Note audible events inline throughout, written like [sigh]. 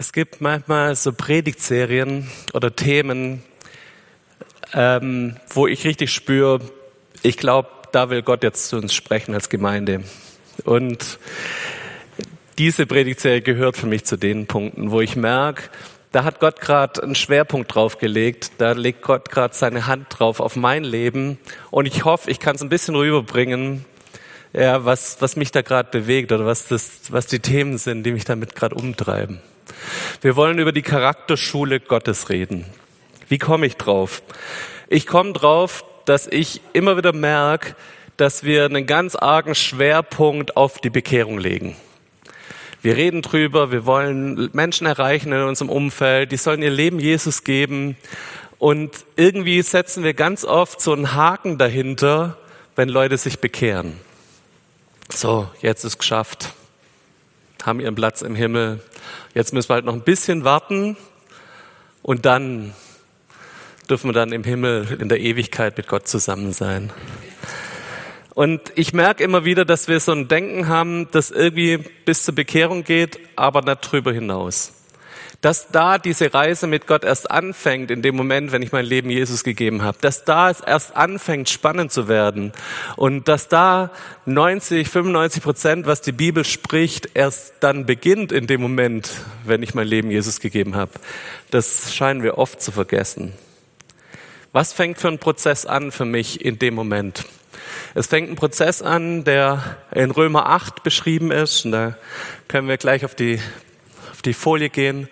Es gibt manchmal so Predigtserien oder Themen, ähm, wo ich richtig spüre, ich glaube, da will Gott jetzt zu uns sprechen als Gemeinde. Und diese Predigtserie gehört für mich zu den Punkten, wo ich merke, da hat Gott gerade einen Schwerpunkt drauf gelegt, da legt Gott gerade seine Hand drauf auf mein Leben und ich hoffe, ich kann es ein bisschen rüberbringen, ja, was, was mich da gerade bewegt oder was, das, was die Themen sind, die mich damit gerade umtreiben. Wir wollen über die Charakterschule Gottes reden. Wie komme ich drauf? Ich komme drauf, dass ich immer wieder merke, dass wir einen ganz argen Schwerpunkt auf die Bekehrung legen. Wir reden drüber, wir wollen Menschen erreichen in unserem Umfeld, die sollen ihr Leben Jesus geben. Und irgendwie setzen wir ganz oft so einen Haken dahinter, wenn Leute sich bekehren. So, jetzt ist geschafft. Haben ihren Platz im Himmel. Jetzt müssen wir halt noch ein bisschen warten und dann dürfen wir dann im Himmel in der Ewigkeit mit Gott zusammen sein. Und ich merke immer wieder, dass wir so ein Denken haben, das irgendwie bis zur Bekehrung geht, aber nicht drüber hinaus dass da diese Reise mit Gott erst anfängt, in dem Moment, wenn ich mein Leben Jesus gegeben habe, dass da es erst anfängt, spannend zu werden und dass da 90, 95 Prozent, was die Bibel spricht, erst dann beginnt in dem Moment, wenn ich mein Leben Jesus gegeben habe. Das scheinen wir oft zu vergessen. Was fängt für ein Prozess an für mich in dem Moment? Es fängt ein Prozess an, der in Römer 8 beschrieben ist. Und da können wir gleich auf die, auf die Folie gehen.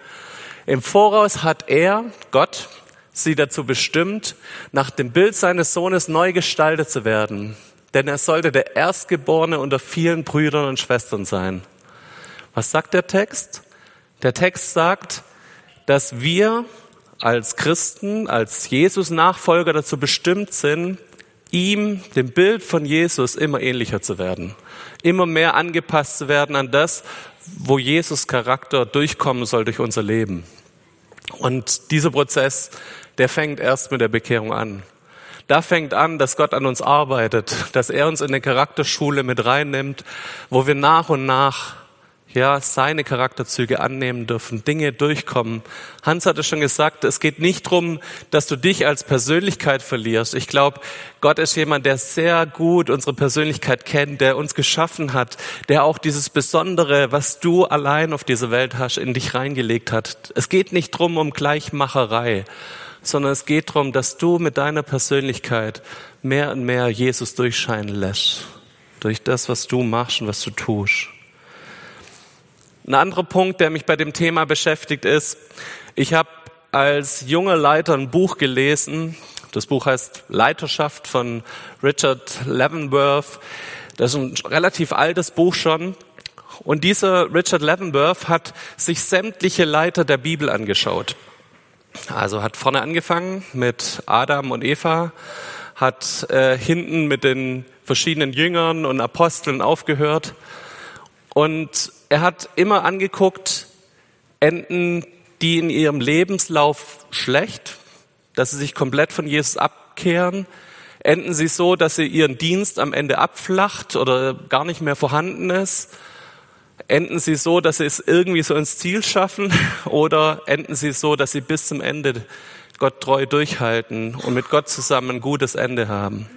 Im Voraus hat er, Gott, sie dazu bestimmt, nach dem Bild seines Sohnes neu gestaltet zu werden. Denn er sollte der Erstgeborene unter vielen Brüdern und Schwestern sein. Was sagt der Text? Der Text sagt, dass wir als Christen, als Jesus-Nachfolger dazu bestimmt sind, ihm, dem Bild von Jesus, immer ähnlicher zu werden. Immer mehr angepasst zu werden an das, wo Jesus Charakter durchkommen soll durch unser Leben. Und dieser Prozess, der fängt erst mit der Bekehrung an. Da fängt an, dass Gott an uns arbeitet, dass er uns in eine Charakterschule mit reinnimmt, wo wir nach und nach ja, seine Charakterzüge annehmen dürfen, Dinge durchkommen. Hans hatte schon gesagt, es geht nicht darum, dass du dich als Persönlichkeit verlierst. Ich glaube, Gott ist jemand, der sehr gut unsere Persönlichkeit kennt, der uns geschaffen hat, der auch dieses Besondere, was du allein auf dieser Welt hast, in dich reingelegt hat. Es geht nicht drum um Gleichmacherei, sondern es geht darum, dass du mit deiner Persönlichkeit mehr und mehr Jesus durchscheinen lässt. Durch das, was du machst und was du tust. Ein anderer Punkt, der mich bei dem Thema beschäftigt, ist, ich habe als junger Leiter ein Buch gelesen. Das Buch heißt Leiterschaft von Richard Leavenworth. Das ist ein relativ altes Buch schon. Und dieser Richard Leavenworth hat sich sämtliche Leiter der Bibel angeschaut. Also hat vorne angefangen mit Adam und Eva, hat äh, hinten mit den verschiedenen Jüngern und Aposteln aufgehört und er hat immer angeguckt, enden die in ihrem Lebenslauf schlecht, dass sie sich komplett von Jesus abkehren, enden sie so, dass sie ihren Dienst am Ende abflacht oder gar nicht mehr vorhanden ist, enden sie so, dass sie es irgendwie so ins Ziel schaffen [laughs] oder enden sie so, dass sie bis zum Ende Gott treu durchhalten und mit Gott zusammen ein gutes Ende haben.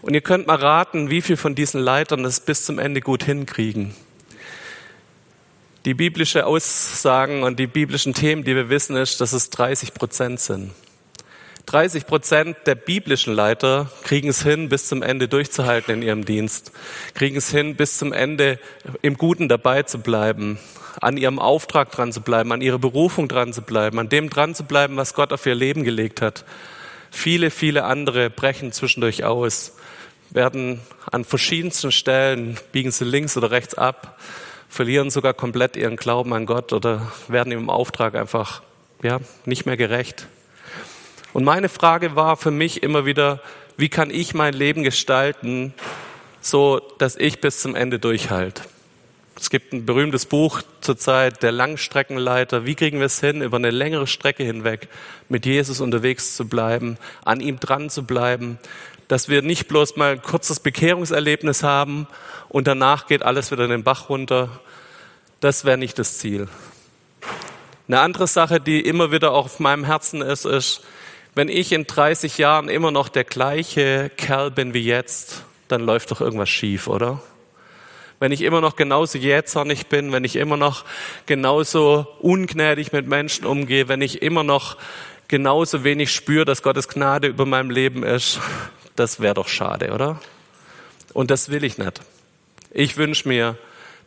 Und ihr könnt mal raten, wie viel von diesen Leitern das bis zum Ende gut hinkriegen. Die biblische Aussagen und die biblischen Themen, die wir wissen, ist, dass es 30 Prozent sind. 30 Prozent der biblischen Leiter kriegen es hin, bis zum Ende durchzuhalten in ihrem Dienst, kriegen es hin, bis zum Ende im Guten dabei zu bleiben, an ihrem Auftrag dran zu bleiben, an ihrer Berufung dran zu bleiben, an dem dran zu bleiben, was Gott auf ihr Leben gelegt hat. Viele, viele andere brechen zwischendurch aus, werden an verschiedensten Stellen, biegen sie links oder rechts ab, verlieren sogar komplett ihren Glauben an Gott oder werden im Auftrag einfach ja, nicht mehr gerecht. Und meine Frage war für mich immer wieder, wie kann ich mein Leben gestalten, so dass ich bis zum Ende durchhalte? Es gibt ein berühmtes Buch zurzeit, der Langstreckenleiter. Wie kriegen wir es hin, über eine längere Strecke hinweg mit Jesus unterwegs zu bleiben, an ihm dran zu bleiben, dass wir nicht bloß mal ein kurzes Bekehrungserlebnis haben und danach geht alles wieder in den Bach runter. Das wäre nicht das Ziel. Eine andere Sache, die immer wieder auch auf meinem Herzen ist, ist, wenn ich in 30 Jahren immer noch der gleiche Kerl bin wie jetzt, dann läuft doch irgendwas schief, oder? Wenn ich immer noch genauso jähzornig bin, wenn ich immer noch genauso ungnädig mit Menschen umgehe, wenn ich immer noch genauso wenig spüre, dass Gottes Gnade über meinem Leben ist, das wäre doch schade, oder? Und das will ich nicht. Ich wünsche mir,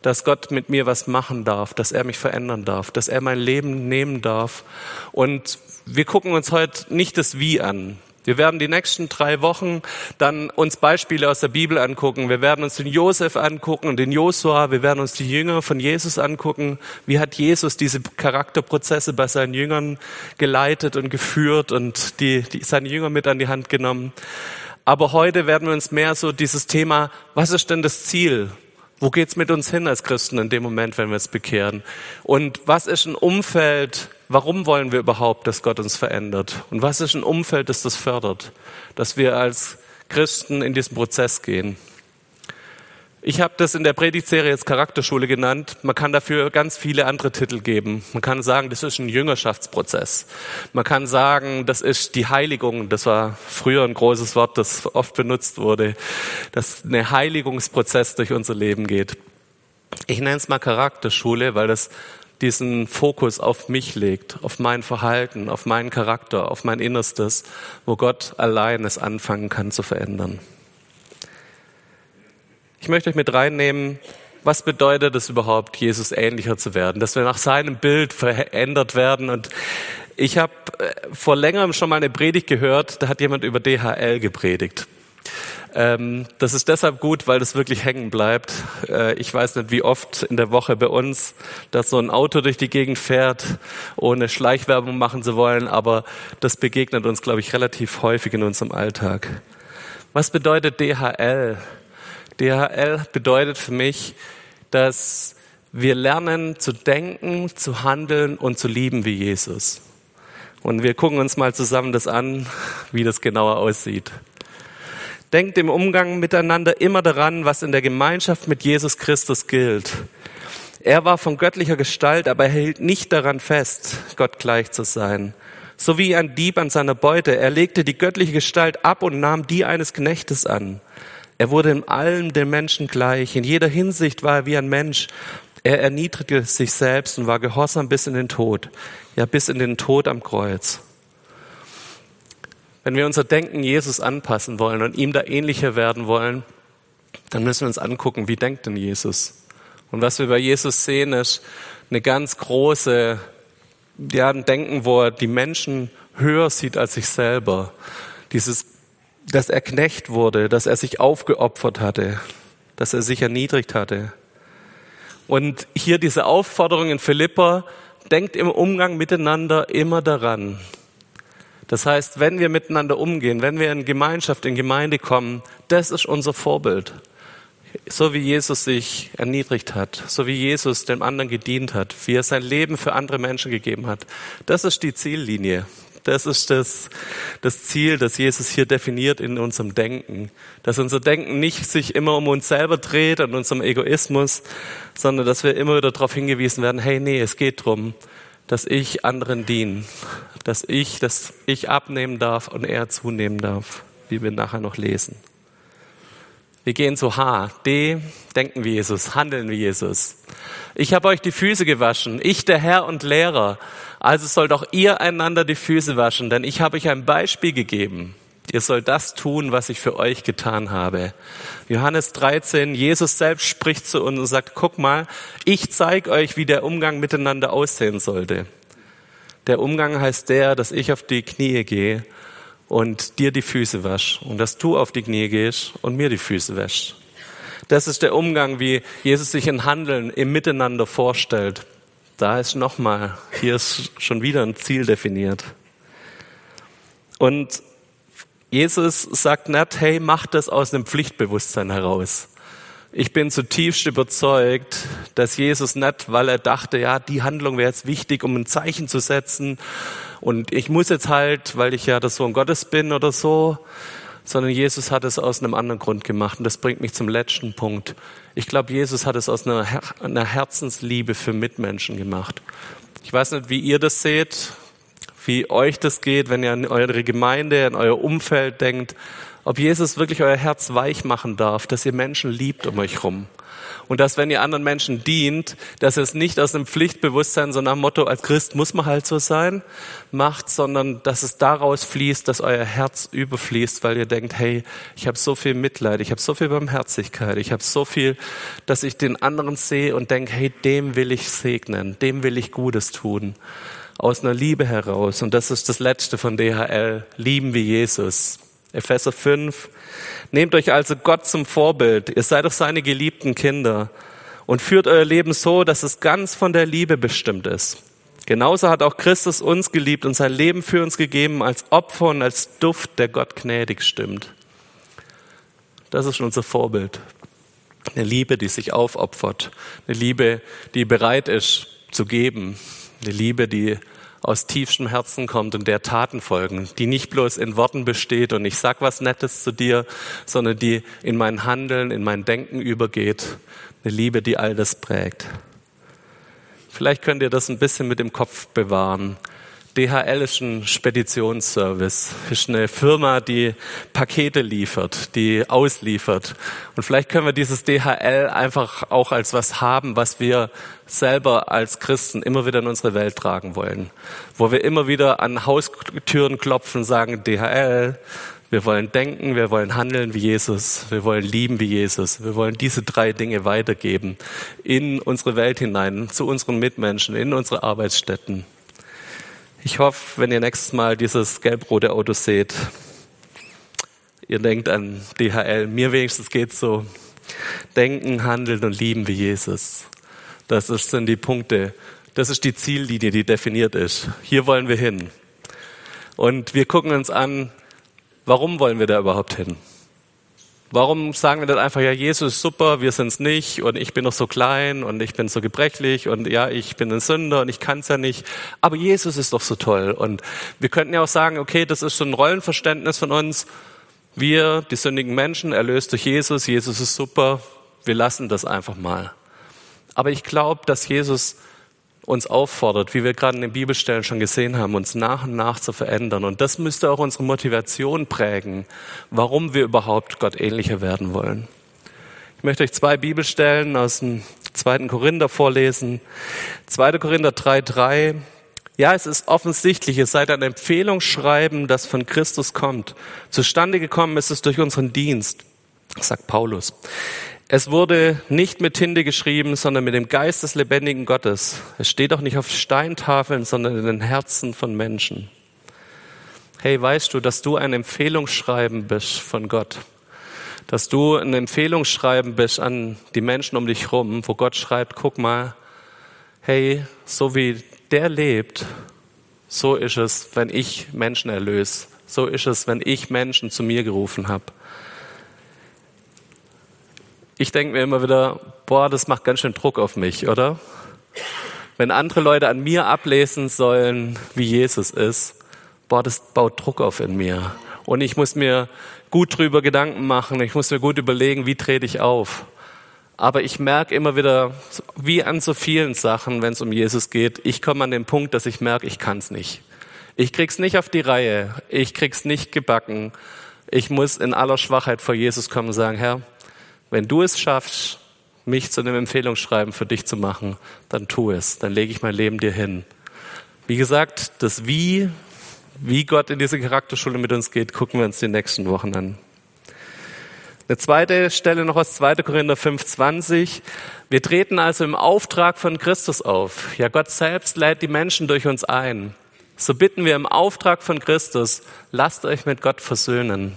dass Gott mit mir was machen darf, dass er mich verändern darf, dass er mein Leben nehmen darf. Und wir gucken uns heute nicht das Wie an. Wir werden die nächsten drei Wochen dann uns Beispiele aus der Bibel angucken. Wir werden uns den Josef angucken und den Josua. Wir werden uns die Jünger von Jesus angucken. Wie hat Jesus diese Charakterprozesse bei seinen Jüngern geleitet und geführt und die, die, seine Jünger mit an die Hand genommen? Aber heute werden wir uns mehr so dieses Thema, was ist denn das Ziel? Wo geht's mit uns hin als Christen in dem Moment, wenn wir es bekehren? Und was ist ein Umfeld? Warum wollen wir überhaupt, dass Gott uns verändert? Und was ist ein Umfeld, das das fördert? Dass wir als Christen in diesen Prozess gehen. Ich habe das in der Predigtserie jetzt Charakterschule genannt. Man kann dafür ganz viele andere Titel geben. Man kann sagen, das ist ein Jüngerschaftsprozess. Man kann sagen, das ist die Heiligung. Das war früher ein großes Wort, das oft benutzt wurde. Dass ein Heiligungsprozess durch unser Leben geht. Ich nenne es mal Charakterschule, weil das diesen Fokus auf mich legt, auf mein Verhalten, auf meinen Charakter, auf mein Innerstes, wo Gott allein es anfangen kann zu verändern. Ich möchte euch mit reinnehmen, was bedeutet es überhaupt, Jesus ähnlicher zu werden, dass wir nach seinem Bild verändert werden. Und ich habe äh, vor längerem schon mal eine Predigt gehört, da hat jemand über DHL gepredigt. Ähm, das ist deshalb gut, weil das wirklich hängen bleibt. Äh, ich weiß nicht, wie oft in der Woche bei uns, dass so ein Auto durch die Gegend fährt, ohne Schleichwerbung machen zu wollen, aber das begegnet uns, glaube ich, relativ häufig in unserem Alltag. Was bedeutet DHL? DHL bedeutet für mich, dass wir lernen zu denken, zu handeln und zu lieben wie Jesus. Und wir gucken uns mal zusammen das an, wie das genauer aussieht. Denkt im Umgang miteinander immer daran, was in der Gemeinschaft mit Jesus Christus gilt. Er war von göttlicher Gestalt, aber er hielt nicht daran fest, Gott gleich zu sein. So wie ein Dieb an seiner Beute. Er legte die göttliche Gestalt ab und nahm die eines Knechtes an. Er wurde in allem dem Menschen gleich. In jeder Hinsicht war er wie ein Mensch. Er erniedrigte sich selbst und war gehorsam bis in den Tod. Ja, bis in den Tod am Kreuz. Wenn wir unser Denken Jesus anpassen wollen und ihm da ähnlicher werden wollen, dann müssen wir uns angucken, wie denkt denn Jesus? Und was wir bei Jesus sehen, ist eine ganz große, ja, ein Denken, wo er die Menschen höher sieht als sich selber. Dieses dass er Knecht wurde, dass er sich aufgeopfert hatte, dass er sich erniedrigt hatte. Und hier diese Aufforderung in Philippa, denkt im Umgang miteinander immer daran. Das heißt, wenn wir miteinander umgehen, wenn wir in Gemeinschaft, in Gemeinde kommen, das ist unser Vorbild. So wie Jesus sich erniedrigt hat, so wie Jesus dem anderen gedient hat, wie er sein Leben für andere Menschen gegeben hat. Das ist die Ziellinie. Das ist das, das Ziel, das Jesus hier definiert in unserem Denken. Dass unser Denken nicht sich immer um uns selber dreht, und unserem Egoismus, sondern dass wir immer wieder darauf hingewiesen werden, hey, nee, es geht drum, dass ich anderen diene, dass ich, dass ich abnehmen darf und er zunehmen darf, wie wir nachher noch lesen. Wir gehen zu H. D. Denken wie Jesus, handeln wie Jesus. Ich habe euch die Füße gewaschen, ich der Herr und Lehrer. Also sollt auch ihr einander die Füße waschen, denn ich habe euch ein Beispiel gegeben. Ihr sollt das tun, was ich für euch getan habe. Johannes 13, Jesus selbst spricht zu uns und sagt, guck mal, ich zeige euch, wie der Umgang miteinander aussehen sollte. Der Umgang heißt der, dass ich auf die Knie gehe und dir die Füße wasch und dass du auf die Knie gehst und mir die Füße wäschst. Das ist der Umgang, wie Jesus sich in Handeln im Miteinander vorstellt. Da ist nochmal, hier ist schon wieder ein Ziel definiert. Und Jesus sagt nicht, hey, mach das aus einem Pflichtbewusstsein heraus. Ich bin zutiefst überzeugt, dass Jesus nicht, weil er dachte, ja, die Handlung wäre jetzt wichtig, um ein Zeichen zu setzen und ich muss jetzt halt, weil ich ja der Sohn Gottes bin oder so, sondern Jesus hat es aus einem anderen Grund gemacht. Und das bringt mich zum letzten Punkt. Ich glaube, Jesus hat es aus einer, Her einer Herzensliebe für Mitmenschen gemacht. Ich weiß nicht, wie ihr das seht, wie euch das geht, wenn ihr an eure Gemeinde, an euer Umfeld denkt, ob Jesus wirklich euer Herz weich machen darf, dass ihr Menschen liebt um euch rum. Und dass, wenn ihr anderen Menschen dient, dass ihr es nicht aus einem Pflichtbewusstsein, so nach dem Motto, als Christ muss man halt so sein, macht, sondern dass es daraus fließt, dass euer Herz überfließt, weil ihr denkt, hey, ich habe so viel Mitleid, ich habe so viel Barmherzigkeit, ich habe so viel, dass ich den anderen sehe und denke, hey, dem will ich segnen, dem will ich Gutes tun aus einer Liebe heraus. Und das ist das Letzte von DHL. Lieben wie Jesus. Epheser 5. Nehmt euch also Gott zum Vorbild. Ihr seid doch seine geliebten Kinder. Und führt euer Leben so, dass es ganz von der Liebe bestimmt ist. Genauso hat auch Christus uns geliebt und sein Leben für uns gegeben als Opfer und als Duft, der Gott gnädig stimmt. Das ist unser Vorbild. Eine Liebe, die sich aufopfert. Eine Liebe, die bereit ist zu geben. Eine Liebe, die aus tiefstem Herzen kommt und der Taten folgen, die nicht bloß in Worten besteht und ich sag was Nettes zu dir, sondern die in mein Handeln, in mein Denken übergeht. Eine Liebe, die all das prägt. Vielleicht könnt ihr das ein bisschen mit dem Kopf bewahren. DHL ist ein Speditionsservice, ist eine Firma, die Pakete liefert, die ausliefert. Und vielleicht können wir dieses DHL einfach auch als was haben, was wir selber als Christen immer wieder in unsere Welt tragen wollen. Wo wir immer wieder an Haustüren klopfen sagen, DHL, wir wollen denken, wir wollen handeln wie Jesus, wir wollen lieben wie Jesus. Wir wollen diese drei Dinge weitergeben in unsere Welt hinein, zu unseren Mitmenschen, in unsere Arbeitsstätten. Ich hoffe, wenn ihr nächstes Mal dieses gelb-rote Auto seht, ihr denkt an DHL. Mir wenigstens geht's so. Denken, handeln und lieben wie Jesus. Das sind die Punkte. Das ist die Ziellinie, die definiert ist. Hier wollen wir hin. Und wir gucken uns an, warum wollen wir da überhaupt hin? Warum sagen wir dann einfach, ja, Jesus ist super, wir sind's nicht und ich bin noch so klein und ich bin so gebrechlich und ja, ich bin ein Sünder und ich kann's ja nicht. Aber Jesus ist doch so toll. Und wir könnten ja auch sagen, okay, das ist so ein Rollenverständnis von uns. Wir, die sündigen Menschen, erlöst durch Jesus, Jesus ist super, wir lassen das einfach mal. Aber ich glaube, dass Jesus uns auffordert, wie wir gerade in den Bibelstellen schon gesehen haben, uns nach und nach zu verändern. Und das müsste auch unsere Motivation prägen, warum wir überhaupt Gott ähnlicher werden wollen. Ich möchte euch zwei Bibelstellen aus dem zweiten Korinther vorlesen. 2. Korinther 3,3. Ja, es ist offensichtlich, es sei ein Empfehlungsschreiben, das von Christus kommt. Zustande gekommen ist es durch unseren Dienst, sagt Paulus. Es wurde nicht mit Tinte geschrieben, sondern mit dem Geist des lebendigen Gottes. Es steht auch nicht auf Steintafeln, sondern in den Herzen von Menschen. Hey, weißt du, dass du ein Empfehlungsschreiben bist von Gott? Dass du ein Empfehlungsschreiben bist an die Menschen um dich rum, wo Gott schreibt, guck mal, hey, so wie der lebt, so ist es, wenn ich Menschen erlöse. So ist es, wenn ich Menschen zu mir gerufen habe ich denke mir immer wieder, boah, das macht ganz schön Druck auf mich, oder? Wenn andere Leute an mir ablesen sollen, wie Jesus ist, boah, das baut Druck auf in mir. Und ich muss mir gut drüber Gedanken machen, ich muss mir gut überlegen, wie trete ich auf. Aber ich merke immer wieder, wie an so vielen Sachen, wenn es um Jesus geht, ich komme an den Punkt, dass ich merke, ich kann es nicht. Ich krieg's nicht auf die Reihe, ich krieg's nicht gebacken. Ich muss in aller Schwachheit vor Jesus kommen und sagen, Herr, wenn du es schaffst, mich zu einem Empfehlungsschreiben für dich zu machen, dann tu es. Dann lege ich mein Leben dir hin. Wie gesagt, das Wie, wie Gott in diese Charakterschule mit uns geht, gucken wir uns die nächsten Wochen an. Eine zweite Stelle noch aus 2. Korinther 5,20. Wir treten also im Auftrag von Christus auf. Ja, Gott selbst lädt die Menschen durch uns ein. So bitten wir im Auftrag von Christus, lasst euch mit Gott versöhnen.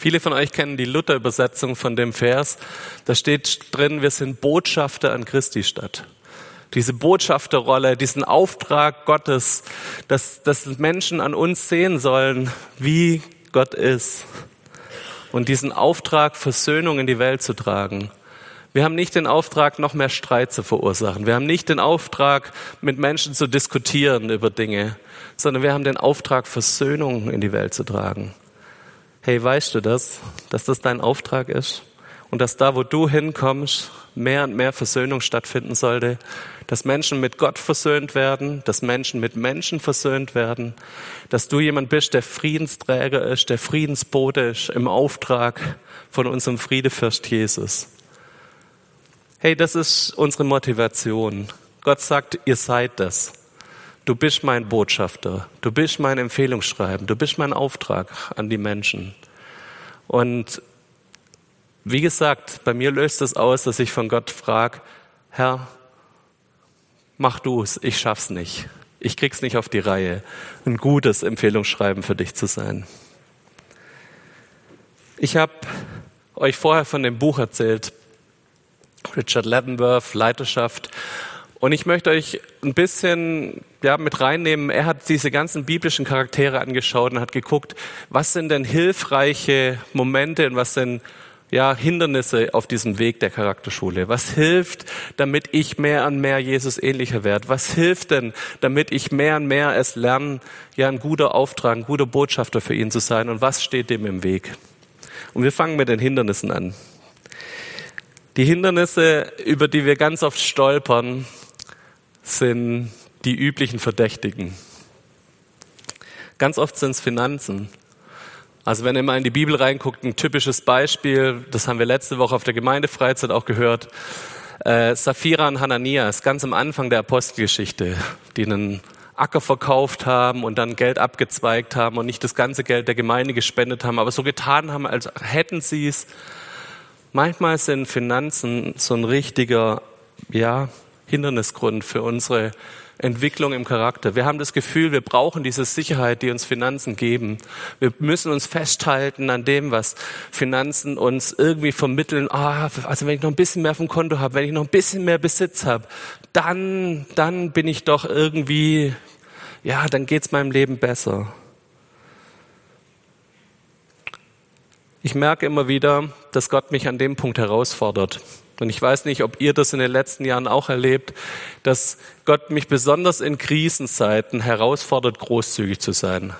Viele von euch kennen die Luther-Übersetzung von dem Vers. Da steht drin, wir sind Botschafter an Christi Stadt. Diese Botschafterrolle, diesen Auftrag Gottes, dass, dass Menschen an uns sehen sollen, wie Gott ist. Und diesen Auftrag, Versöhnung in die Welt zu tragen. Wir haben nicht den Auftrag, noch mehr Streit zu verursachen. Wir haben nicht den Auftrag, mit Menschen zu diskutieren über Dinge, sondern wir haben den Auftrag, Versöhnung in die Welt zu tragen. Hey, weißt du das, dass das dein Auftrag ist? und dass da, wo du hinkommst, mehr und mehr Versöhnung stattfinden sollte, dass Menschen mit Gott versöhnt werden, dass Menschen mit Menschen versöhnt werden, dass du jemand bist, der Friedensträger ist, der Friedensbote ist im Auftrag von unserem Friedefürst Jesus. Hey, das ist unsere Motivation. Gott sagt, ihr seid das. Du bist mein Botschafter, du bist mein Empfehlungsschreiben, du bist mein Auftrag an die Menschen. Und wie gesagt, bei mir löst es aus, dass ich von Gott frage, Herr, mach du es, ich schaff's nicht. Ich krieg's nicht auf die Reihe, ein gutes Empfehlungsschreiben für dich zu sein. Ich habe euch vorher von dem Buch erzählt, Richard Leavenworth, Leiterschaft. Und ich möchte euch ein bisschen ja, mit reinnehmen. Er hat diese ganzen biblischen Charaktere angeschaut und hat geguckt, was sind denn hilfreiche Momente und was sind ja, Hindernisse auf diesem Weg der Charakterschule? Was hilft, damit ich mehr und mehr Jesus ähnlicher werde? Was hilft denn, damit ich mehr und mehr es lerne, ja, ein guter Auftrag, ein guter Botschafter für ihn zu sein? Und was steht dem im Weg? Und wir fangen mit den Hindernissen an. Die Hindernisse, über die wir ganz oft stolpern, sind die üblichen Verdächtigen. Ganz oft sind es Finanzen. Also wenn ihr mal in die Bibel reinguckt, ein typisches Beispiel, das haben wir letzte Woche auf der Gemeindefreizeit auch gehört, äh, Sapphira und Hananias, ganz am Anfang der Apostelgeschichte, die einen Acker verkauft haben und dann Geld abgezweigt haben und nicht das ganze Geld der Gemeinde gespendet haben, aber so getan haben, als hätten sie es. Manchmal sind Finanzen so ein richtiger, ja, Hindernisgrund für unsere Entwicklung im Charakter. Wir haben das Gefühl, wir brauchen diese Sicherheit, die uns Finanzen geben. Wir müssen uns festhalten an dem, was Finanzen uns irgendwie vermitteln. Ah, also wenn ich noch ein bisschen mehr vom Konto habe, wenn ich noch ein bisschen mehr Besitz habe, dann, dann bin ich doch irgendwie, ja, dann geht's meinem Leben besser. Ich merke immer wieder, dass Gott mich an dem Punkt herausfordert. Und ich weiß nicht, ob ihr das in den letzten Jahren auch erlebt, dass Gott mich besonders in Krisenzeiten herausfordert, großzügig zu sein.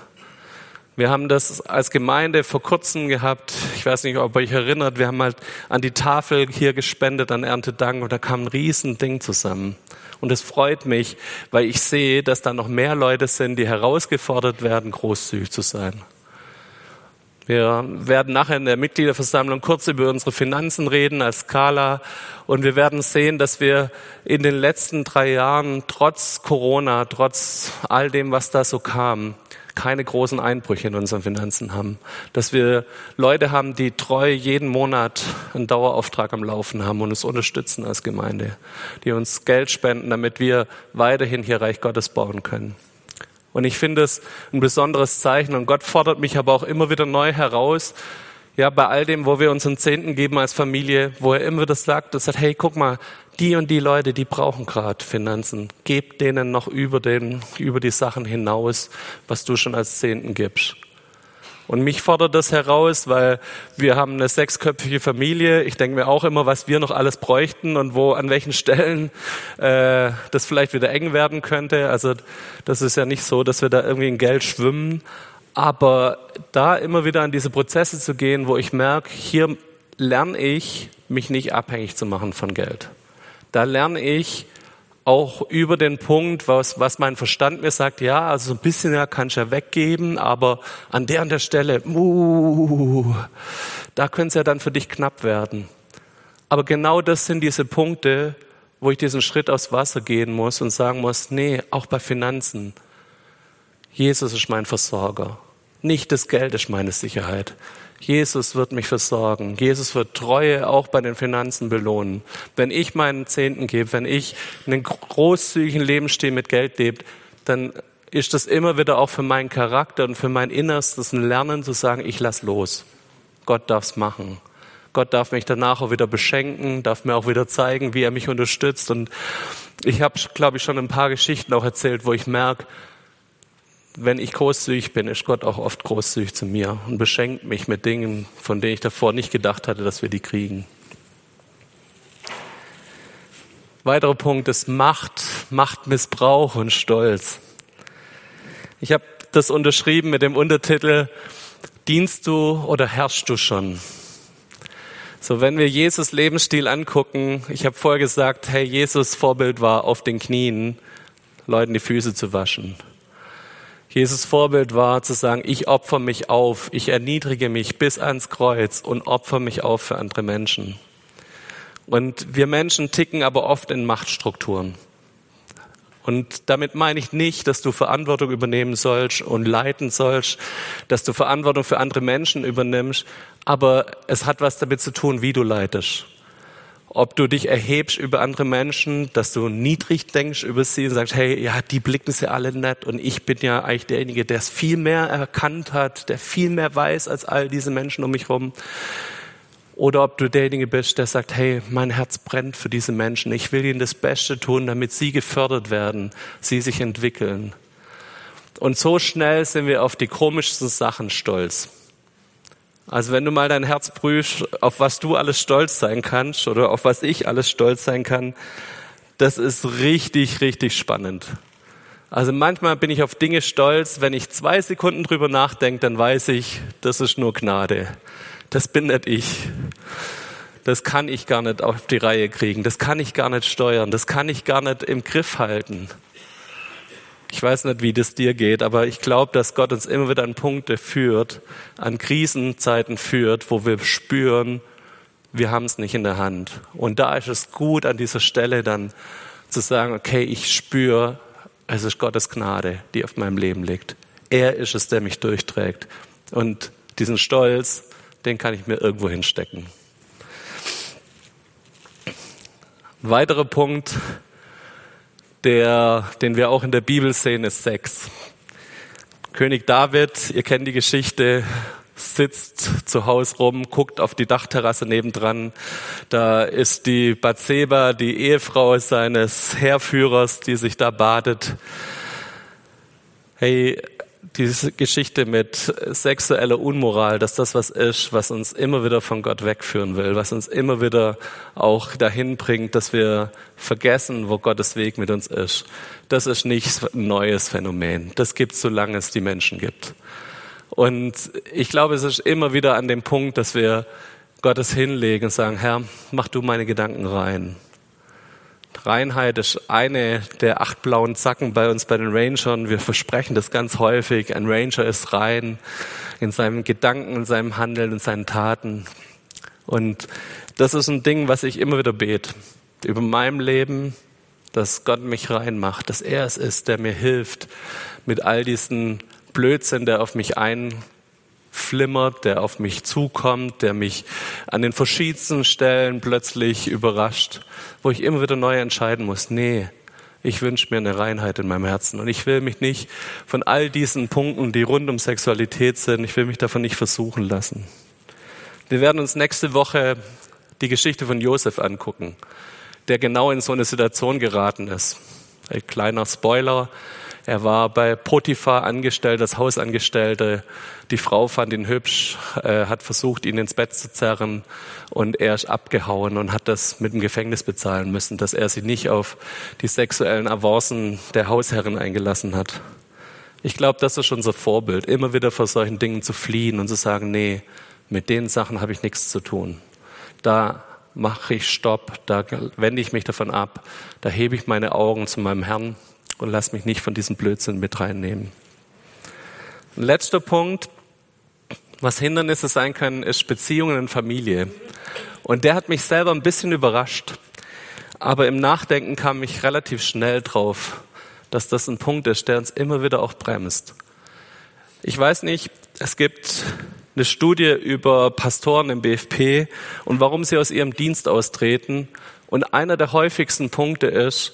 Wir haben das als Gemeinde vor kurzem gehabt. Ich weiß nicht, ob ihr euch erinnert. Wir haben halt an die Tafel hier gespendet an Erntedank und da kam ein Riesending zusammen. Und es freut mich, weil ich sehe, dass da noch mehr Leute sind, die herausgefordert werden, großzügig zu sein. Wir werden nachher in der Mitgliederversammlung kurz über unsere Finanzen reden als Skala und wir werden sehen, dass wir in den letzten drei Jahren trotz Corona, trotz all dem, was da so kam, keine großen Einbrüche in unseren Finanzen haben. Dass wir Leute haben, die treu jeden Monat einen Dauerauftrag am Laufen haben und uns unterstützen als Gemeinde, die uns Geld spenden, damit wir weiterhin hier Reich Gottes bauen können. Und ich finde es ein besonderes Zeichen. Und Gott fordert mich aber auch immer wieder neu heraus, ja, bei all dem, wo wir unseren Zehnten geben als Familie, wo er immer das sagt, das sagt, hey, guck mal, die und die Leute, die brauchen gerade Finanzen. Gebt denen noch über den, über die Sachen hinaus, was du schon als Zehnten gibst. Und mich fordert das heraus, weil wir haben eine sechsköpfige Familie. Ich denke mir auch immer, was wir noch alles bräuchten und wo an welchen Stellen äh, das vielleicht wieder eng werden könnte. Also das ist ja nicht so, dass wir da irgendwie in Geld schwimmen. Aber da immer wieder an diese Prozesse zu gehen, wo ich merke, hier lerne ich, mich nicht abhängig zu machen von Geld. Da lerne ich, auch über den Punkt, was, was mein Verstand mir sagt, ja, also so ein bisschen ja, kann ich ja weggeben, aber an der und der Stelle, uh, da könnte es ja dann für dich knapp werden. Aber genau das sind diese Punkte, wo ich diesen Schritt aufs Wasser gehen muss und sagen muss, nee, auch bei Finanzen, Jesus ist mein Versorger. Nicht das Geld ist meine Sicherheit. Jesus wird mich versorgen. Jesus wird Treue auch bei den Finanzen belohnen. Wenn ich meinen Zehnten gebe, wenn ich einen großzügigen Lebensstil mit Geld lebe, dann ist das immer wieder auch für meinen Charakter und für mein Innerstes ein Lernen zu sagen, ich lass los. Gott darf's machen. Gott darf mich danach auch wieder beschenken, darf mir auch wieder zeigen, wie er mich unterstützt. Und ich habe, glaube ich, schon ein paar Geschichten auch erzählt, wo ich merke, wenn ich großzügig bin, ist Gott auch oft großzügig zu mir und beschenkt mich mit Dingen, von denen ich davor nicht gedacht hatte, dass wir die kriegen. Weiterer Punkt ist Macht, Machtmissbrauch und Stolz. Ich habe das unterschrieben mit dem Untertitel Dienst du oder herrschst du schon? So, wenn wir Jesus Lebensstil angucken, ich habe vorher gesagt, hey, Jesus Vorbild war auf den Knien, Leuten die Füße zu waschen. Jesus Vorbild war zu sagen, ich opfer mich auf, ich erniedrige mich bis ans Kreuz und opfer mich auf für andere Menschen. Und wir Menschen ticken aber oft in Machtstrukturen. Und damit meine ich nicht, dass du Verantwortung übernehmen sollst und leiten sollst, dass du Verantwortung für andere Menschen übernimmst, aber es hat was damit zu tun, wie du leitest ob du dich erhebst über andere Menschen, dass du niedrig denkst über sie und sagst, hey, ja, die blicken sie alle nett und ich bin ja eigentlich derjenige, der es viel mehr erkannt hat, der viel mehr weiß als all diese Menschen um mich herum. Oder ob du derjenige bist, der sagt, hey, mein Herz brennt für diese Menschen. Ich will ihnen das Beste tun, damit sie gefördert werden, sie sich entwickeln. Und so schnell sind wir auf die komischsten Sachen stolz. Also wenn du mal dein Herz prüfst, auf was du alles stolz sein kannst oder auf was ich alles stolz sein kann, das ist richtig, richtig spannend. Also manchmal bin ich auf Dinge stolz, wenn ich zwei Sekunden drüber nachdenke, dann weiß ich, das ist nur Gnade. Das bin nicht ich. Das kann ich gar nicht auf die Reihe kriegen. Das kann ich gar nicht steuern. Das kann ich gar nicht im Griff halten. Ich weiß nicht, wie das dir geht, aber ich glaube, dass Gott uns immer wieder an Punkte führt, an Krisenzeiten führt, wo wir spüren, wir haben es nicht in der Hand. Und da ist es gut, an dieser Stelle dann zu sagen, okay, ich spüre, es ist Gottes Gnade, die auf meinem Leben liegt. Er ist es, der mich durchträgt. Und diesen Stolz, den kann ich mir irgendwo hinstecken. Weiterer Punkt, der, den wir auch in der Bibel sehen, ist Sex. König David, ihr kennt die Geschichte, sitzt zu Hause rum, guckt auf die Dachterrasse nebendran. Da ist die Bathseba, die Ehefrau seines Heerführers, die sich da badet. Hey, diese Geschichte mit sexueller Unmoral, dass das was ist, was uns immer wieder von Gott wegführen will, was uns immer wieder auch dahin bringt, dass wir vergessen, wo Gottes Weg mit uns ist. Das ist nicht ein neues Phänomen. Das gibt es, solange es die Menschen gibt. Und ich glaube, es ist immer wieder an dem Punkt, dass wir Gottes hinlegen und sagen, Herr, mach du meine Gedanken rein. Reinheit ist eine der acht blauen Zacken bei uns bei den Rangern. Wir versprechen das ganz häufig. Ein Ranger ist rein in seinen Gedanken, in seinem Handeln, in seinen Taten. Und das ist ein Ding, was ich immer wieder bete. Über meinem Leben, dass Gott mich reinmacht, dass er es ist, der mir hilft mit all diesen Blödsinn, der auf mich ein flimmert, der auf mich zukommt, der mich an den verschiedensten Stellen plötzlich überrascht, wo ich immer wieder neu entscheiden muss, nee, ich wünsche mir eine Reinheit in meinem Herzen und ich will mich nicht von all diesen Punkten, die rund um Sexualität sind, ich will mich davon nicht versuchen lassen. Wir werden uns nächste Woche die Geschichte von Josef angucken, der genau in so eine Situation geraten ist. Ein kleiner Spoiler, er war bei Potiphar angestellt, als Hausangestellte. Die Frau fand ihn hübsch, äh, hat versucht, ihn ins Bett zu zerren und er ist abgehauen und hat das mit dem Gefängnis bezahlen müssen, dass er sich nicht auf die sexuellen Avancen der Hausherren eingelassen hat. Ich glaube, das ist unser Vorbild, immer wieder vor solchen Dingen zu fliehen und zu sagen, nee, mit den Sachen habe ich nichts zu tun. Da mache ich Stopp, da wende ich mich davon ab, da hebe ich meine Augen zu meinem Herrn und lass mich nicht von diesem Blödsinn mit reinnehmen. Ein letzter Punkt, was Hindernisse sein können, ist Beziehungen in Familie. Und der hat mich selber ein bisschen überrascht. Aber im Nachdenken kam ich relativ schnell drauf, dass das ein Punkt ist, der uns immer wieder auch bremst. Ich weiß nicht, es gibt eine Studie über Pastoren im BFP und warum sie aus ihrem Dienst austreten. Und einer der häufigsten Punkte ist,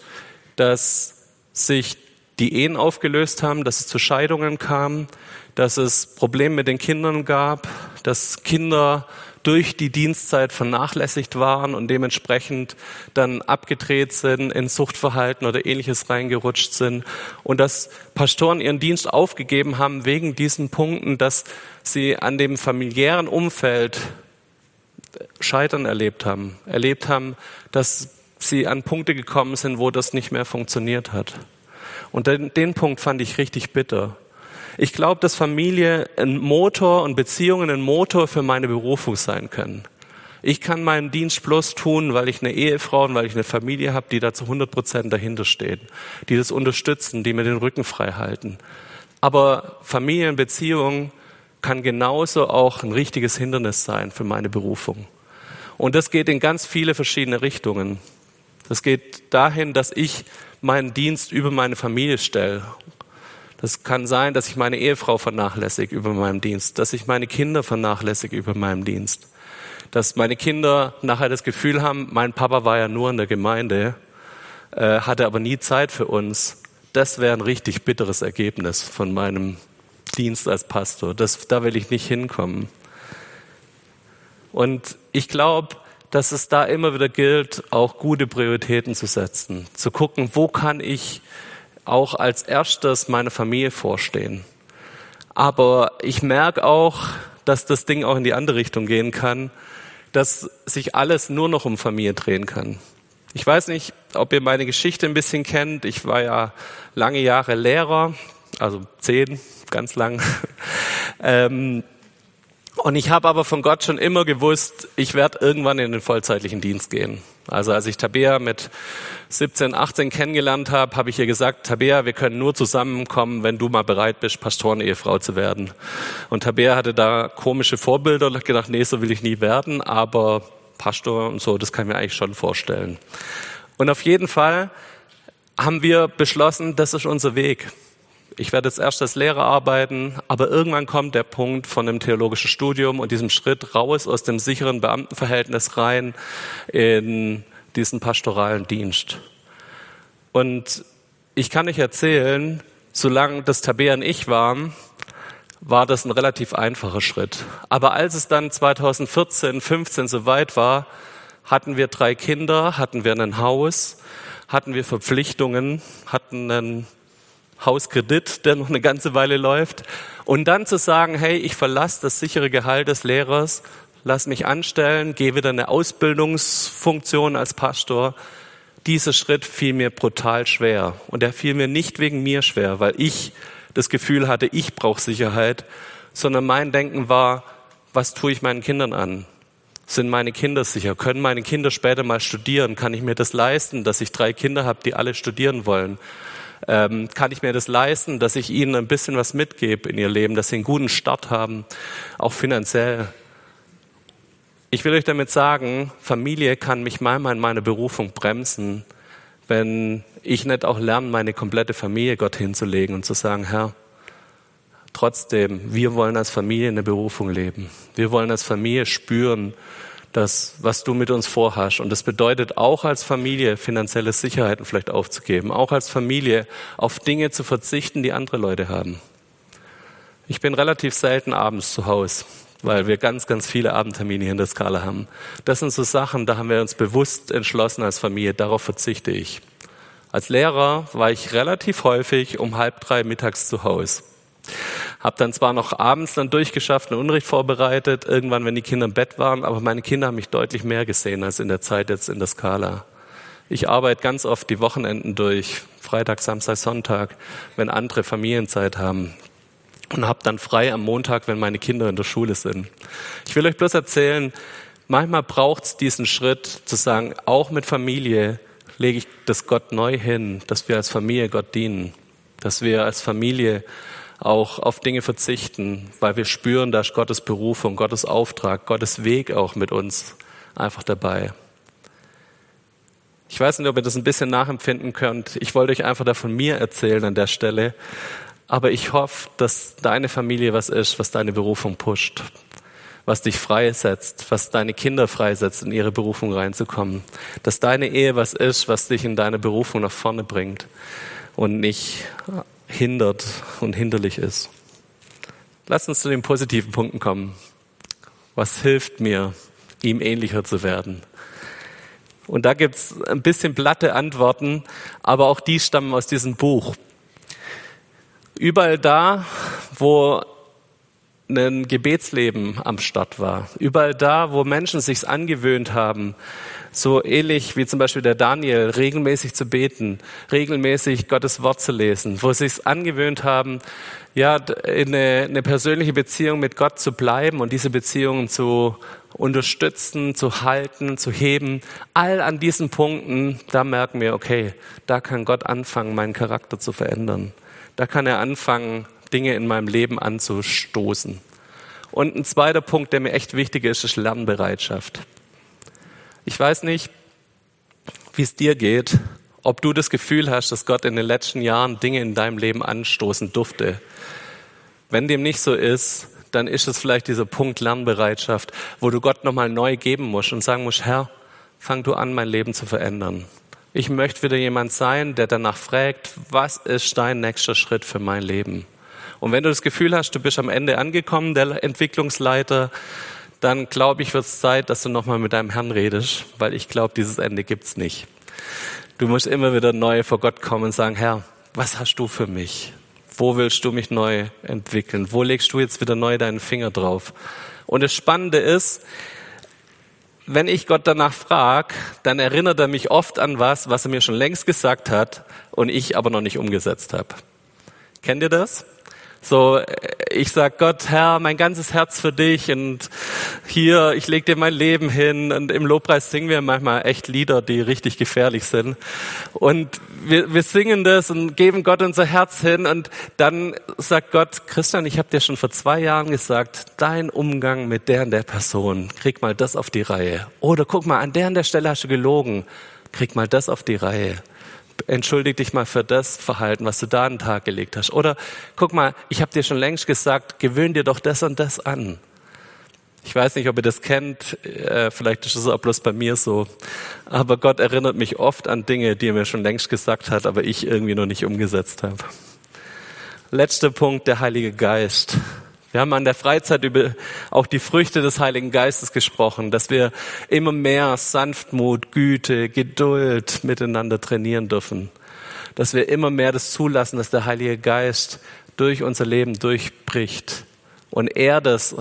dass sich die Ehen aufgelöst haben, dass es zu Scheidungen kam, dass es Probleme mit den Kindern gab, dass Kinder durch die Dienstzeit vernachlässigt waren und dementsprechend dann abgedreht sind, in Suchtverhalten oder ähnliches reingerutscht sind. Und dass Pastoren ihren Dienst aufgegeben haben wegen diesen Punkten, dass sie an dem familiären Umfeld Scheitern erlebt haben, erlebt haben, dass sie an Punkte gekommen sind, wo das nicht mehr funktioniert hat. Und den, den Punkt fand ich richtig bitter. Ich glaube, dass Familie ein Motor und Beziehungen ein Motor für meine Berufung sein können. Ich kann meinen Dienst bloß tun, weil ich eine Ehefrau und weil ich eine Familie habe, die da zu 100 Prozent dahinter stehen, die das unterstützen, die mir den Rücken frei halten. Aber Familienbeziehung kann genauso auch ein richtiges Hindernis sein für meine Berufung. Und das geht in ganz viele verschiedene Richtungen. Das geht dahin, dass ich meinen Dienst über meine Familie stelle. Das kann sein, dass ich meine Ehefrau vernachlässige über meinem Dienst, dass ich meine Kinder vernachlässige über meinem Dienst dass meine Kinder nachher das Gefühl haben, mein Papa war ja nur in der Gemeinde, äh, hatte aber nie Zeit für uns. Das wäre ein richtig bitteres Ergebnis von meinem Dienst als Pastor. Das, da will ich nicht hinkommen. Und ich glaube, dass es da immer wieder gilt, auch gute Prioritäten zu setzen, zu gucken, wo kann ich auch als erstes meine Familie vorstehen. Aber ich merke auch, dass das Ding auch in die andere Richtung gehen kann, dass sich alles nur noch um Familie drehen kann. Ich weiß nicht, ob ihr meine Geschichte ein bisschen kennt. Ich war ja lange Jahre Lehrer, also zehn, ganz lang. [laughs] ähm, und ich habe aber von Gott schon immer gewusst, ich werde irgendwann in den vollzeitlichen Dienst gehen. Also als ich Tabea mit 17, 18 kennengelernt habe, habe ich ihr gesagt, Tabea, wir können nur zusammenkommen, wenn du mal bereit bist, Pastorenehefrau zu werden. Und Tabea hatte da komische Vorbilder und hat gedacht, nee, so will ich nie werden, aber Pastor und so, das kann ich mir eigentlich schon vorstellen. Und auf jeden Fall haben wir beschlossen, das ist unser Weg ich werde jetzt erst als Lehrer arbeiten, aber irgendwann kommt der Punkt von dem theologischen Studium und diesem Schritt raus aus dem sicheren Beamtenverhältnis rein in diesen pastoralen Dienst. Und ich kann euch erzählen, solange das Tabea und ich waren, war das ein relativ einfacher Schritt. Aber als es dann 2014, 15 soweit war, hatten wir drei Kinder, hatten wir ein Haus, hatten wir Verpflichtungen, hatten einen Hauskredit, der noch eine ganze Weile läuft. Und dann zu sagen, hey, ich verlasse das sichere Gehalt des Lehrers, lass mich anstellen, gehe wieder eine Ausbildungsfunktion als Pastor. Dieser Schritt fiel mir brutal schwer. Und er fiel mir nicht wegen mir schwer, weil ich das Gefühl hatte, ich brauche Sicherheit, sondern mein Denken war, was tue ich meinen Kindern an? Sind meine Kinder sicher? Können meine Kinder später mal studieren? Kann ich mir das leisten, dass ich drei Kinder habe, die alle studieren wollen? Ähm, kann ich mir das leisten, dass ich ihnen ein bisschen was mitgebe in ihr Leben, dass sie einen guten Start haben, auch finanziell. Ich will euch damit sagen, Familie kann mich manchmal in meiner Berufung bremsen, wenn ich nicht auch lerne, meine komplette Familie Gott hinzulegen und zu sagen, Herr, trotzdem, wir wollen als Familie eine Berufung leben. Wir wollen als Familie spüren, das, was du mit uns vorhast. Und das bedeutet auch als Familie finanzielle Sicherheiten vielleicht aufzugeben, auch als Familie auf Dinge zu verzichten, die andere Leute haben. Ich bin relativ selten abends zu Hause, weil wir ganz, ganz viele Abendtermine hier in der Skala haben. Das sind so Sachen, da haben wir uns bewusst entschlossen als Familie, darauf verzichte ich. Als Lehrer war ich relativ häufig um halb drei mittags zu Hause. Hab dann zwar noch abends dann durchgeschafft, einen Unterricht vorbereitet, irgendwann, wenn die Kinder im Bett waren, aber meine Kinder haben mich deutlich mehr gesehen als in der Zeit jetzt in der Skala. Ich arbeite ganz oft die Wochenenden durch, Freitag, Samstag, Sonntag, wenn andere Familienzeit haben. Und habe dann frei am Montag, wenn meine Kinder in der Schule sind. Ich will euch bloß erzählen, manchmal braucht es diesen Schritt zu sagen, auch mit Familie lege ich das Gott neu hin, dass wir als Familie Gott dienen, dass wir als Familie auch auf Dinge verzichten, weil wir spüren, da ist Gottes Berufung, Gottes Auftrag, Gottes Weg auch mit uns einfach dabei. Ich weiß nicht, ob ihr das ein bisschen nachempfinden könnt. Ich wollte euch einfach da von mir erzählen an der Stelle. Aber ich hoffe, dass deine Familie was ist, was deine Berufung pusht, was dich freisetzt, was deine Kinder freisetzt, in ihre Berufung reinzukommen. Dass deine Ehe was ist, was dich in deine Berufung nach vorne bringt und nicht hindert und hinderlich ist. Lass uns zu den positiven Punkten kommen. Was hilft mir, ihm ähnlicher zu werden? Und da gibt's ein bisschen platte Antworten, aber auch die stammen aus diesem Buch. Überall da, wo ein Gebetsleben am Start war, überall da, wo Menschen sich's angewöhnt haben, so ähnlich wie zum Beispiel der Daniel, regelmäßig zu beten, regelmäßig Gottes Wort zu lesen, wo es angewöhnt haben, ja, in eine, eine persönliche Beziehung mit Gott zu bleiben und diese Beziehungen zu unterstützen, zu halten, zu heben. All an diesen Punkten, da merken wir, okay, da kann Gott anfangen, meinen Charakter zu verändern. Da kann er anfangen, Dinge in meinem Leben anzustoßen. Und ein zweiter Punkt, der mir echt wichtig ist, ist Lernbereitschaft. Ich weiß nicht, wie es dir geht, ob du das Gefühl hast, dass Gott in den letzten Jahren Dinge in deinem Leben anstoßen durfte. Wenn dem nicht so ist, dann ist es vielleicht dieser Punkt Lernbereitschaft, wo du Gott nochmal neu geben musst und sagen musst, Herr, fang du an, mein Leben zu verändern. Ich möchte wieder jemand sein, der danach fragt, was ist dein nächster Schritt für mein Leben? Und wenn du das Gefühl hast, du bist am Ende angekommen, der Entwicklungsleiter, dann glaube ich, wird es Zeit, dass du nochmal mit deinem Herrn redest, weil ich glaube, dieses Ende gibt's nicht. Du musst immer wieder neu vor Gott kommen und sagen, Herr, was hast du für mich? Wo willst du mich neu entwickeln? Wo legst du jetzt wieder neu deinen Finger drauf? Und das Spannende ist, wenn ich Gott danach frage, dann erinnert er mich oft an was, was er mir schon längst gesagt hat und ich aber noch nicht umgesetzt habe. Kennt ihr das? So, ich sag Gott, Herr, mein ganzes Herz für dich und hier, ich leg dir mein Leben hin und im Lobpreis singen wir manchmal echt Lieder, die richtig gefährlich sind. Und wir, wir singen das und geben Gott unser Herz hin und dann sagt Gott, Christian, ich habe dir schon vor zwei Jahren gesagt, dein Umgang mit der und der Person, krieg mal das auf die Reihe. Oder guck mal, an der und der Stelle hast du gelogen, krieg mal das auf die Reihe entschuldig dich mal für das Verhalten, was du da an den Tag gelegt hast. Oder guck mal, ich habe dir schon längst gesagt, gewöhn dir doch das und das an. Ich weiß nicht, ob ihr das kennt, äh, vielleicht ist es auch bloß bei mir so. Aber Gott erinnert mich oft an Dinge, die er mir schon längst gesagt hat, aber ich irgendwie noch nicht umgesetzt habe. Letzter Punkt, der Heilige Geist. Wir haben an der Freizeit über auch die Früchte des Heiligen Geistes gesprochen, dass wir immer mehr Sanftmut, Güte, Geduld miteinander trainieren dürfen. Dass wir immer mehr das zulassen, dass der Heilige Geist durch unser Leben durchbricht. Und er das,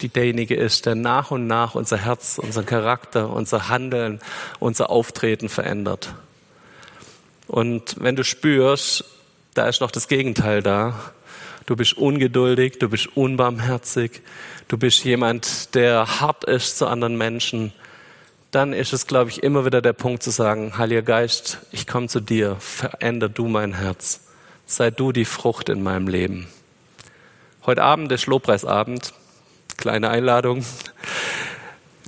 derjenige ist, der nach und nach unser Herz, unseren Charakter, unser Handeln, unser Auftreten verändert. Und wenn du spürst, da ist noch das Gegenteil da, du bist ungeduldig, du bist unbarmherzig, du bist jemand, der hart ist zu anderen Menschen, dann ist es, glaube ich, immer wieder der Punkt zu sagen, Heiliger Geist, ich komme zu dir, veränder du mein Herz, sei du die Frucht in meinem Leben. Heute Abend ist Lobpreisabend, kleine Einladung.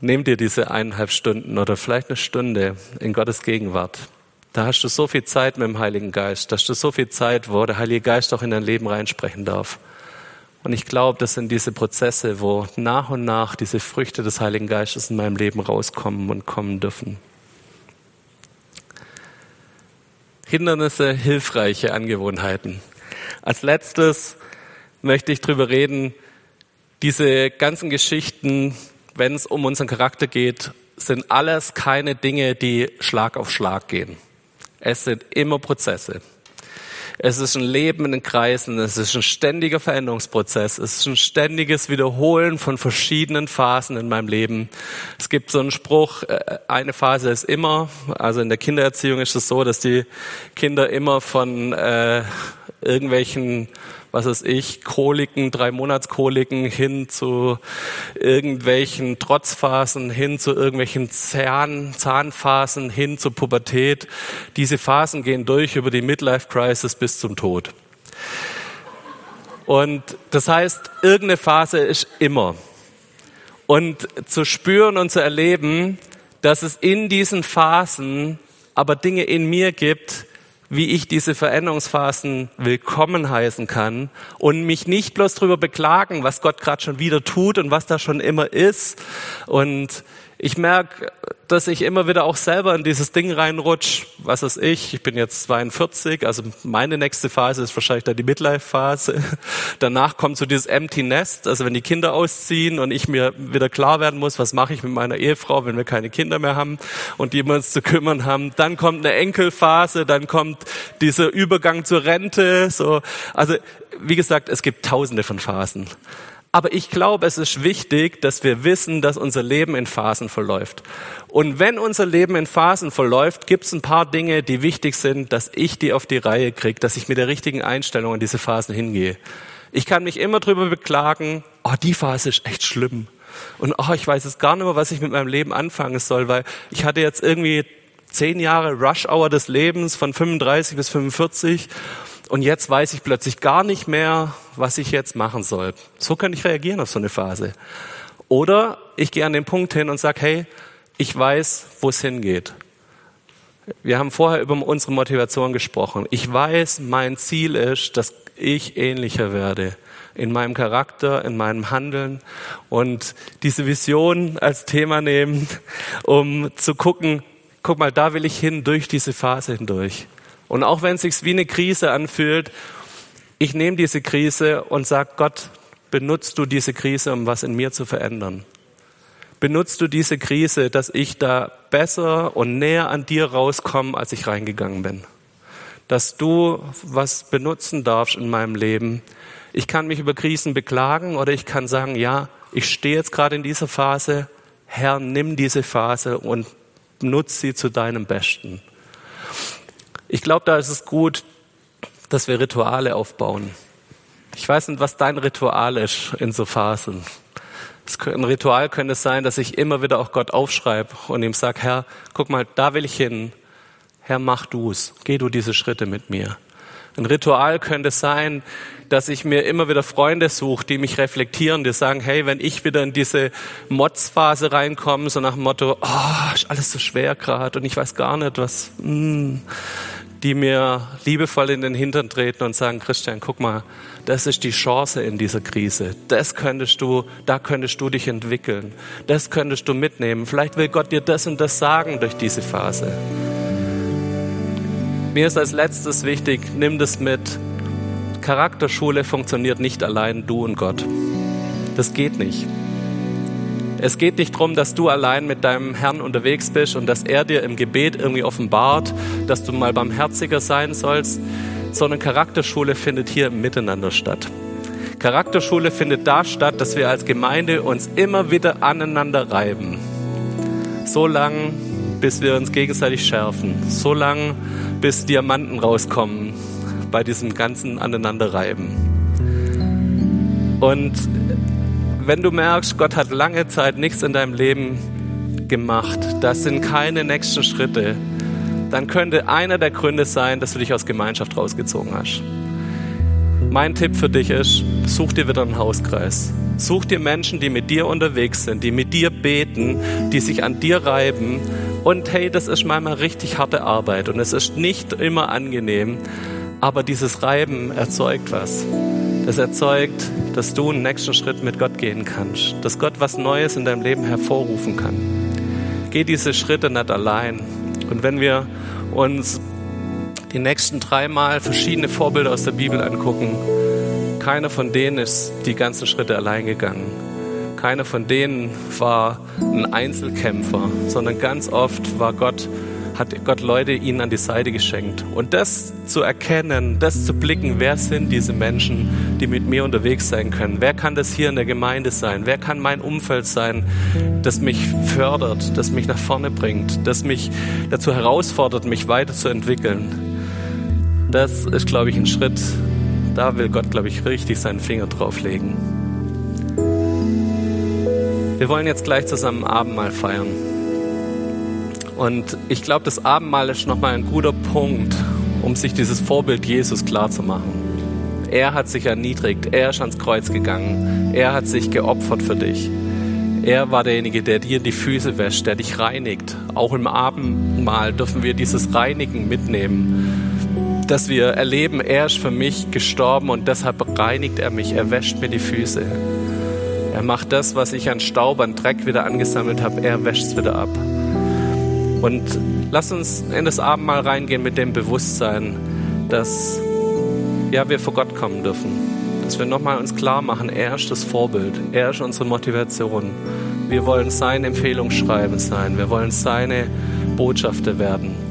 Nimm dir diese eineinhalb Stunden oder vielleicht eine Stunde in Gottes Gegenwart. Da hast du so viel Zeit mit dem Heiligen Geist. Da hast du so viel Zeit, wo der Heilige Geist auch in dein Leben reinsprechen darf. Und ich glaube, das sind diese Prozesse, wo nach und nach diese Früchte des Heiligen Geistes in meinem Leben rauskommen und kommen dürfen. Hindernisse, hilfreiche Angewohnheiten. Als letztes möchte ich darüber reden, diese ganzen Geschichten, wenn es um unseren Charakter geht, sind alles keine Dinge, die Schlag auf Schlag gehen. Es sind immer Prozesse. Es ist ein Leben in den Kreisen, es ist ein ständiger Veränderungsprozess, es ist ein ständiges Wiederholen von verschiedenen Phasen in meinem Leben. Es gibt so einen Spruch, äh, eine Phase ist immer, also in der Kindererziehung ist es so, dass die Kinder immer von äh, irgendwelchen was weiß ich, Koliken, drei Monatskoliken hin zu irgendwelchen Trotzphasen, hin zu irgendwelchen Zahn, Zahnphasen, hin zur Pubertät. Diese Phasen gehen durch über die Midlife Crisis bis zum Tod. Und das heißt, irgendeine Phase ist immer. Und zu spüren und zu erleben, dass es in diesen Phasen aber Dinge in mir gibt, wie ich diese Veränderungsphasen willkommen heißen kann und mich nicht bloß darüber beklagen, was Gott gerade schon wieder tut und was da schon immer ist. Und ich merke, dass ich immer wieder auch selber in dieses Ding reinrutsch. Was ist ich? Ich bin jetzt 42, also meine nächste Phase ist wahrscheinlich dann die Midlife-Phase. [laughs] Danach kommt so dieses Empty Nest, also wenn die Kinder ausziehen und ich mir wieder klar werden muss, was mache ich mit meiner Ehefrau, wenn wir keine Kinder mehr haben und die wir uns zu kümmern haben. Dann kommt eine Enkelphase, dann kommt dieser Übergang zur Rente. So, also wie gesagt, es gibt Tausende von Phasen. Aber ich glaube, es ist wichtig, dass wir wissen, dass unser Leben in Phasen verläuft. Und wenn unser Leben in Phasen verläuft, gibt es ein paar Dinge, die wichtig sind, dass ich die auf die Reihe kriege, dass ich mit der richtigen Einstellung in diese Phasen hingehe. Ich kann mich immer drüber beklagen, oh, die Phase ist echt schlimm. Und oh, ich weiß jetzt gar nicht mehr, was ich mit meinem Leben anfangen soll, weil ich hatte jetzt irgendwie zehn Jahre Rush Hour des Lebens von 35 bis 45 und jetzt weiß ich plötzlich gar nicht mehr, was ich jetzt machen soll. So kann ich reagieren auf so eine Phase. Oder ich gehe an den Punkt hin und sage, hey, ich weiß, wo es hingeht. Wir haben vorher über unsere Motivation gesprochen. Ich weiß, mein Ziel ist, dass ich ähnlicher werde in meinem Charakter, in meinem Handeln und diese Vision als Thema nehmen, um zu gucken, guck mal, da will ich hin durch diese Phase hindurch. Und auch wenn es sich wie eine Krise anfühlt, ich nehme diese Krise und sage, Gott, benutzt du diese Krise, um was in mir zu verändern? Benutzt du diese Krise, dass ich da besser und näher an dir rauskomme, als ich reingegangen bin? Dass du was benutzen darfst in meinem Leben. Ich kann mich über Krisen beklagen oder ich kann sagen, ja, ich stehe jetzt gerade in dieser Phase. Herr, nimm diese Phase und nutze sie zu deinem Besten. Ich glaube, da ist es gut, dass wir Rituale aufbauen. Ich weiß nicht, was dein Ritual ist in so Phasen. Ein Ritual könnte sein, dass ich immer wieder auch Gott aufschreibe und ihm sage, Herr, guck mal, da will ich hin. Herr, mach du's. Geh du diese Schritte mit mir. Ein Ritual könnte sein, dass ich mir immer wieder Freunde suche, die mich reflektieren, die sagen, hey, wenn ich wieder in diese Motzphase reinkomme, so nach dem Motto, oh, ist alles so schwer gerade und ich weiß gar nicht, was, mm, die mir liebevoll in den Hintern treten und sagen, Christian, guck mal, das ist die Chance in dieser Krise. Das könntest du, da könntest du dich entwickeln. Das könntest du mitnehmen. Vielleicht will Gott dir das und das sagen durch diese Phase. Mir ist als letztes wichtig, nimm das mit. Charakterschule funktioniert nicht allein du und Gott. Das geht nicht. Es geht nicht darum, dass du allein mit deinem Herrn unterwegs bist und dass er dir im Gebet irgendwie offenbart, dass du mal barmherziger sein sollst, sondern Charakterschule findet hier Miteinander statt. Charakterschule findet da statt, dass wir als Gemeinde uns immer wieder aneinander reiben. So lang, bis wir uns gegenseitig schärfen. So lang, bis Diamanten rauskommen bei diesem ganzen Aneinanderreiben. Und wenn du merkst, Gott hat lange Zeit nichts in deinem Leben gemacht, das sind keine nächsten Schritte, dann könnte einer der Gründe sein, dass du dich aus Gemeinschaft rausgezogen hast. Mein Tipp für dich ist, such dir wieder einen Hauskreis. Such dir Menschen, die mit dir unterwegs sind, die mit dir beten, die sich an dir reiben. Und hey, das ist manchmal richtig harte Arbeit und es ist nicht immer angenehm, aber dieses Reiben erzeugt was. Das erzeugt, dass du einen nächsten Schritt mit Gott gehen kannst, dass Gott was Neues in deinem Leben hervorrufen kann. Geh diese Schritte nicht allein. Und wenn wir uns die nächsten dreimal verschiedene Vorbilder aus der Bibel angucken, keiner von denen ist die ganzen Schritte allein gegangen. Keiner von denen war ein Einzelkämpfer, sondern ganz oft war Gott hat Gott Leute ihnen an die Seite geschenkt. Und das zu erkennen, das zu blicken, wer sind diese Menschen, die mit mir unterwegs sein können? Wer kann das hier in der Gemeinde sein? Wer kann mein Umfeld sein, das mich fördert, das mich nach vorne bringt, das mich dazu herausfordert, mich weiterzuentwickeln? Das ist, glaube ich, ein Schritt, da will Gott, glaube ich, richtig seinen Finger drauflegen. Wir wollen jetzt gleich zusammen Abendmahl feiern. Und ich glaube, das Abendmahl ist nochmal ein guter Punkt, um sich dieses Vorbild Jesus klar zu machen. Er hat sich erniedrigt, er ist ans Kreuz gegangen, er hat sich geopfert für dich. Er war derjenige, der dir die Füße wäscht, der dich reinigt. Auch im Abendmahl dürfen wir dieses Reinigen mitnehmen, dass wir erleben, er ist für mich gestorben und deshalb reinigt er mich, er wäscht mir die Füße. Er macht das, was ich an Staub, an Dreck wieder angesammelt habe, er wäscht es wieder ab. Und lass uns in das Abendmahl reingehen mit dem Bewusstsein, dass ja, wir vor Gott kommen dürfen. Dass wir nochmal uns klar machen, er ist das Vorbild, er ist unsere Motivation. Wir wollen seine Empfehlungsschreiben sein, wir wollen seine Botschafter werden.